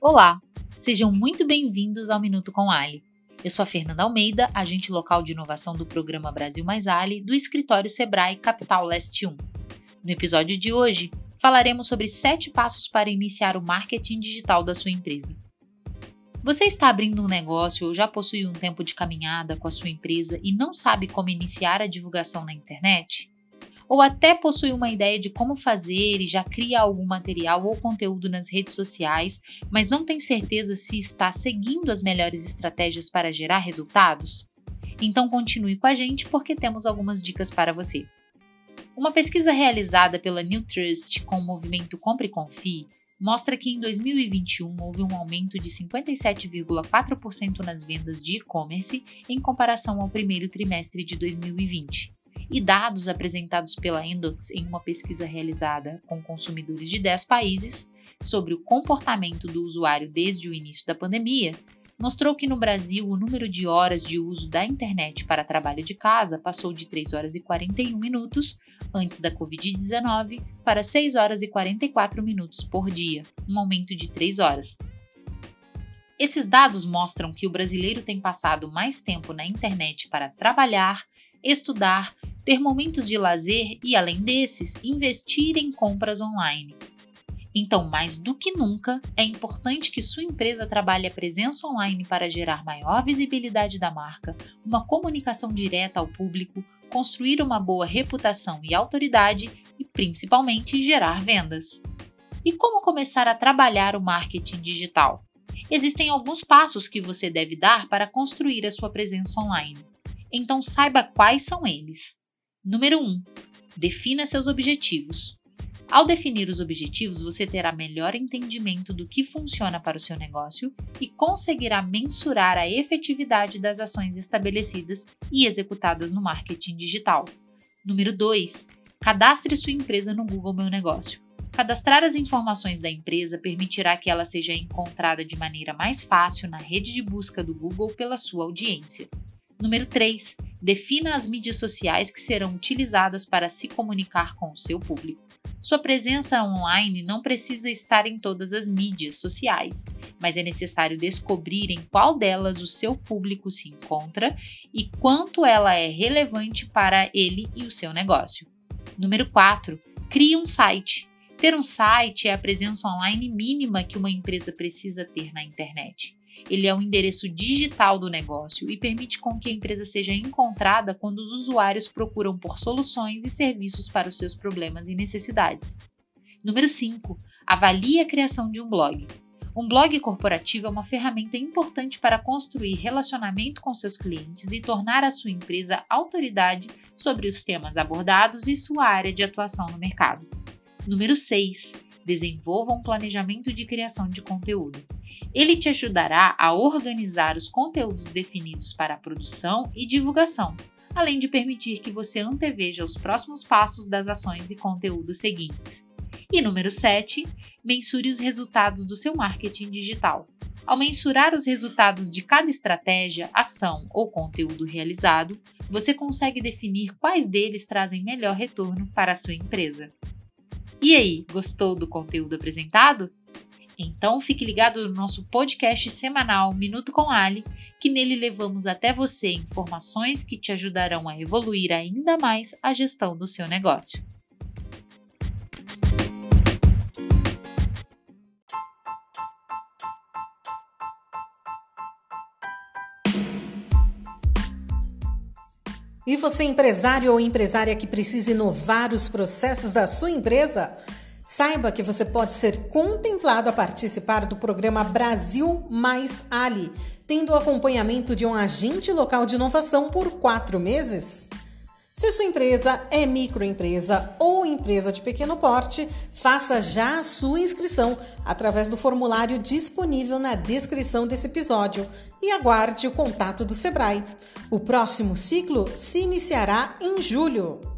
Olá, sejam muito bem-vindos ao Minuto com Ali. Eu sou a Fernanda Almeida, agente local de inovação do programa Brasil Mais Ali, do escritório Sebrae Capital Leste 1. No episódio de hoje, falaremos sobre 7 passos para iniciar o marketing digital da sua empresa. Você está abrindo um negócio ou já possui um tempo de caminhada com a sua empresa e não sabe como iniciar a divulgação na internet? Ou até possui uma ideia de como fazer e já cria algum material ou conteúdo nas redes sociais, mas não tem certeza se está seguindo as melhores estratégias para gerar resultados? Então continue com a gente porque temos algumas dicas para você. Uma pesquisa realizada pela New Trust com o movimento Compre e Confie mostra que em 2021 houve um aumento de 57,4% nas vendas de e-commerce em comparação ao primeiro trimestre de 2020. E dados apresentados pela Endox em uma pesquisa realizada com consumidores de 10 países sobre o comportamento do usuário desde o início da pandemia mostrou que no Brasil o número de horas de uso da internet para trabalho de casa passou de 3 horas e 41 minutos antes da Covid-19 para 6 horas e 44 minutos por dia, um aumento de 3 horas. Esses dados mostram que o brasileiro tem passado mais tempo na internet para trabalhar, estudar, ter momentos de lazer e, além desses, investir em compras online. Então, mais do que nunca, é importante que sua empresa trabalhe a presença online para gerar maior visibilidade da marca, uma comunicação direta ao público, construir uma boa reputação e autoridade e, principalmente, gerar vendas. E como começar a trabalhar o marketing digital? Existem alguns passos que você deve dar para construir a sua presença online. Então, saiba quais são eles. Número 1. Defina seus objetivos. Ao definir os objetivos, você terá melhor entendimento do que funciona para o seu negócio e conseguirá mensurar a efetividade das ações estabelecidas e executadas no marketing digital. Número 2. Cadastre sua empresa no Google Meu Negócio. Cadastrar as informações da empresa permitirá que ela seja encontrada de maneira mais fácil na rede de busca do Google pela sua audiência. Número 3. Defina as mídias sociais que serão utilizadas para se comunicar com o seu público. Sua presença online não precisa estar em todas as mídias sociais, mas é necessário descobrir em qual delas o seu público se encontra e quanto ela é relevante para ele e o seu negócio. Número 4. Crie um site. Ter um site é a presença online mínima que uma empresa precisa ter na internet. Ele é o endereço digital do negócio e permite com que a empresa seja encontrada quando os usuários procuram por soluções e serviços para os seus problemas e necessidades. Número 5. Avalie a criação de um blog. Um blog corporativo é uma ferramenta importante para construir relacionamento com seus clientes e tornar a sua empresa autoridade sobre os temas abordados e sua área de atuação no mercado. Número 6. Desenvolva um planejamento de criação de conteúdo. Ele te ajudará a organizar os conteúdos definidos para a produção e divulgação, além de permitir que você anteveja os próximos passos das ações e conteúdos seguintes. E número 7, mensure os resultados do seu marketing digital. Ao mensurar os resultados de cada estratégia, ação ou conteúdo realizado, você consegue definir quais deles trazem melhor retorno para a sua empresa. E aí, gostou do conteúdo apresentado? Então fique ligado no nosso podcast semanal Minuto com Ali, que nele levamos até você informações que te ajudarão a evoluir ainda mais a gestão do seu negócio. E você, empresário ou empresária que precisa inovar os processos da sua empresa? Saiba que você pode ser contemplado a participar do programa Brasil Mais Ali, tendo o acompanhamento de um agente local de inovação por quatro meses. Se sua empresa é microempresa ou empresa de pequeno porte, faça já a sua inscrição através do formulário disponível na descrição desse episódio e aguarde o contato do Sebrae. O próximo ciclo se iniciará em julho.